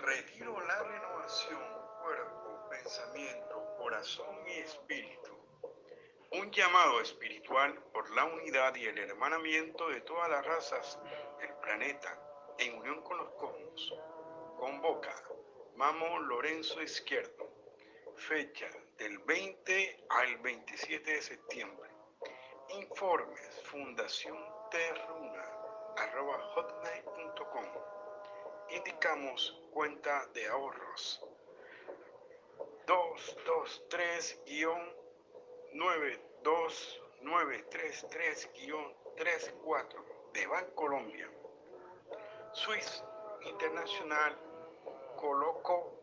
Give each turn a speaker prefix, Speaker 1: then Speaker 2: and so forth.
Speaker 1: comunicación, cuerpo, pensamiento, corazón y espíritu. Un llamado espiritual por la unidad y el hermanamiento de todas las razas del planeta en unión con los cosmos. Convoca Mamo Lorenzo Izquierdo. Fecha del 20 al 27 de septiembre. Informes Fundación Terruna arroba hotmail.com. Indicamos cuenta de ahorros 223-92933-34 de Bancolombia. Swiss Internacional Coloco BM.